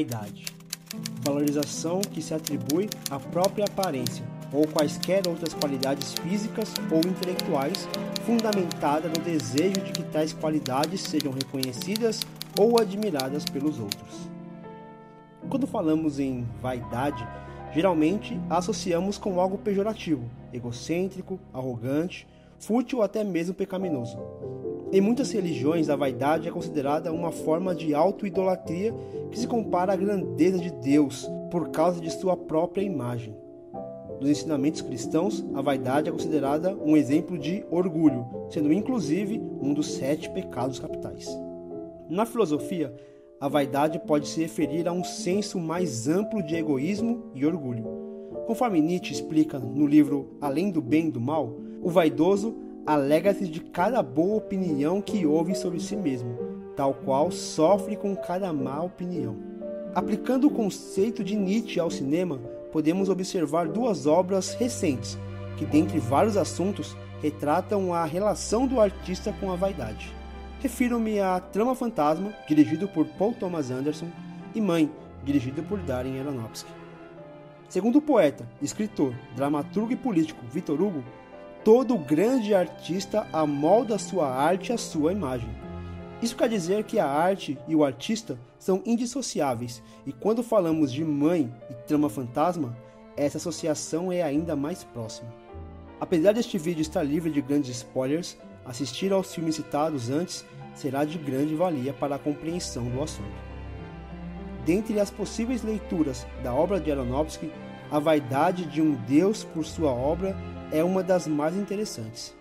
Vaidade. Valorização que se atribui à própria aparência ou quaisquer outras qualidades físicas ou intelectuais fundamentada no desejo de que tais qualidades sejam reconhecidas ou admiradas pelos outros. Quando falamos em vaidade, geralmente a associamos com algo pejorativo, egocêntrico, arrogante, fútil ou até mesmo pecaminoso. Em muitas religiões, a vaidade é considerada uma forma de auto-idolatria que se compara à grandeza de Deus por causa de sua própria imagem. Nos ensinamentos cristãos, a vaidade é considerada um exemplo de orgulho, sendo inclusive um dos sete pecados capitais. Na filosofia, a vaidade pode se referir a um senso mais amplo de egoísmo e orgulho. Conforme Nietzsche explica no livro Além do Bem e do Mal, o vaidoso alega-se de cada boa opinião que ouve sobre si mesmo, tal qual sofre com cada má opinião. Aplicando o conceito de Nietzsche ao cinema, podemos observar duas obras recentes que, dentre vários assuntos, retratam a relação do artista com a vaidade. Refiro-me a Trama Fantasma, dirigido por Paul Thomas Anderson, e Mãe, dirigido por Darren Aronofsky. Segundo o poeta, escritor, dramaturgo e político Victor Hugo, Todo grande artista amolda sua arte à sua imagem. Isso quer dizer que a arte e o artista são indissociáveis, e quando falamos de mãe e trama fantasma, essa associação é ainda mais próxima. Apesar deste vídeo estar livre de grandes spoilers, assistir aos filmes citados antes será de grande valia para a compreensão do assunto. Dentre as possíveis leituras da obra de Aronofsky, a vaidade de um Deus por sua obra é uma das mais interessantes.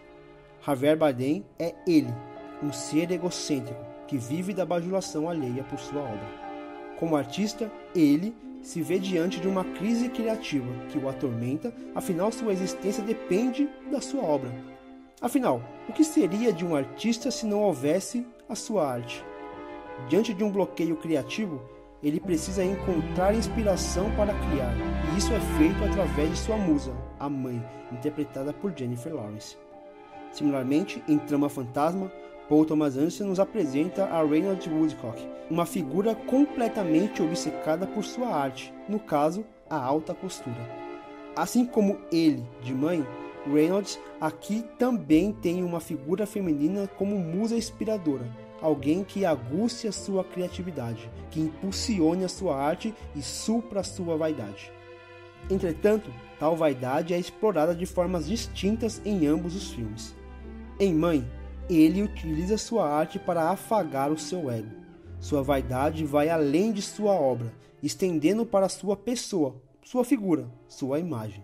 Javier Bardem é ele, um ser egocêntrico que vive da bajulação alheia por sua obra. Como artista, ele se vê diante de uma crise criativa que o atormenta, afinal sua existência depende da sua obra. Afinal, o que seria de um artista se não houvesse a sua arte? Diante de um bloqueio criativo, ele precisa encontrar inspiração para criar, e isso é feito através de sua musa, a mãe, interpretada por Jennifer Lawrence. Similarmente, em Trama Fantasma, Paul Thomas Anderson nos apresenta a Reynolds Woodcock, uma figura completamente obcecada por sua arte, no caso, a alta costura. Assim como ele, de mãe, Reynolds aqui também tem uma figura feminina como musa inspiradora, alguém que aguce a sua criatividade, que impulsione a sua arte e supra a sua vaidade. Entretanto, tal vaidade é explorada de formas distintas em ambos os filmes. Em Mãe, ele utiliza sua arte para afagar o seu ego. Sua vaidade vai além de sua obra, estendendo para sua pessoa, sua figura, sua imagem.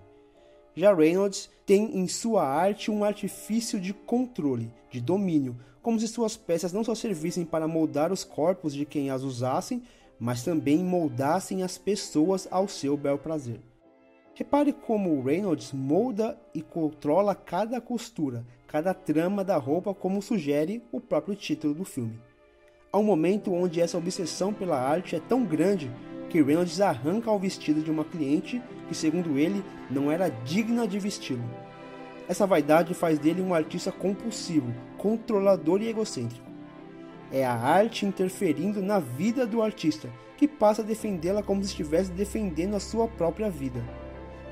Já Reynolds tem em sua arte um artifício de controle, de domínio, como se suas peças não só servissem para moldar os corpos de quem as usassem, mas também moldassem as pessoas ao seu bel prazer. Repare como Reynolds molda e controla cada costura, cada trama da roupa, como sugere o próprio título do filme. Há um momento onde essa obsessão pela arte é tão grande que Reynolds arranca o vestido de uma cliente que, segundo ele, não era digna de vesti-lo. Essa vaidade faz dele um artista compulsivo, controlador e egocêntrico. É a arte interferindo na vida do artista, que passa a defendê-la como se estivesse defendendo a sua própria vida.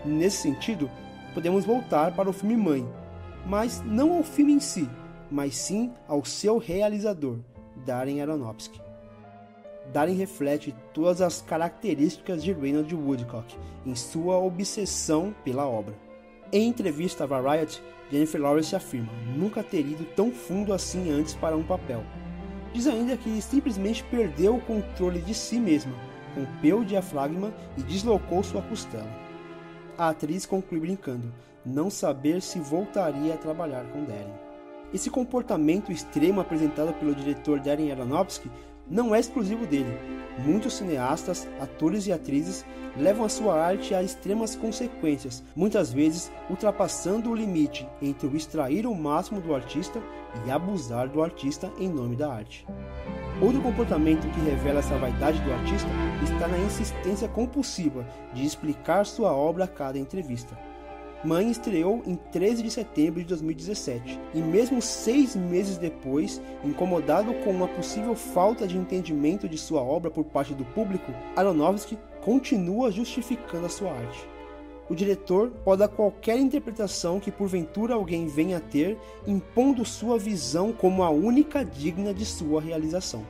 Nesse sentido, podemos voltar para o filme Mãe, mas não ao filme em si, mas sim ao seu realizador, Darren Aronofsky. Darren reflete todas as características de Reynolds Woodcock em sua obsessão pela obra. Em entrevista a Variety, Jennifer Lawrence afirma nunca ter ido tão fundo assim antes para um papel. Diz ainda que simplesmente perdeu o controle de si mesma, rompeu o diafragma e deslocou sua costela. A atriz conclui brincando, não saber se voltaria a trabalhar com Darren. Esse comportamento extremo apresentado pelo diretor Darren Aronofsky não é exclusivo dele. Muitos cineastas, atores e atrizes levam a sua arte a extremas consequências, muitas vezes ultrapassando o limite entre o extrair o máximo do artista e abusar do artista em nome da arte. Outro comportamento que revela essa vaidade do artista está na insistência compulsiva de explicar sua obra a cada entrevista. Mãe estreou em 13 de setembro de 2017 e, mesmo seis meses depois, incomodado com uma possível falta de entendimento de sua obra por parte do público, Aronofsky continua justificando a sua arte. O diretor pode dar qualquer interpretação que porventura alguém venha a ter, impondo sua visão como a única digna de sua realização.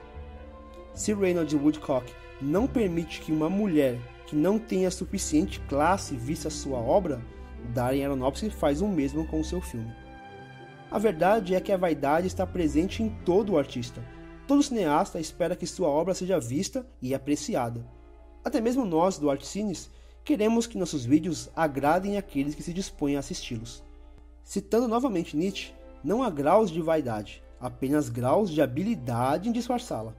Se Reynolds Woodcock não permite que uma mulher que não tenha suficiente classe vista sua obra, Darren Aronofsky faz o mesmo com o seu filme. A verdade é que a vaidade está presente em todo o artista. Todo cineasta espera que sua obra seja vista e apreciada. Até mesmo nós, do Artcines, queremos que nossos vídeos agradem aqueles que se dispõem a assisti-los. Citando novamente Nietzsche, não há graus de vaidade, apenas graus de habilidade em disfarçá-la.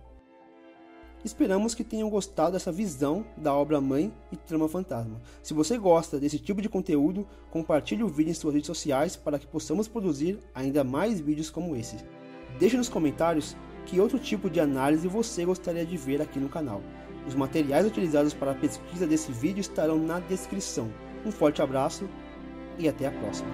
Esperamos que tenham gostado dessa visão da obra-mãe e trama fantasma. Se você gosta desse tipo de conteúdo, compartilhe o vídeo em suas redes sociais para que possamos produzir ainda mais vídeos como esse. Deixe nos comentários que outro tipo de análise você gostaria de ver aqui no canal. Os materiais utilizados para a pesquisa desse vídeo estarão na descrição. Um forte abraço e até a próxima.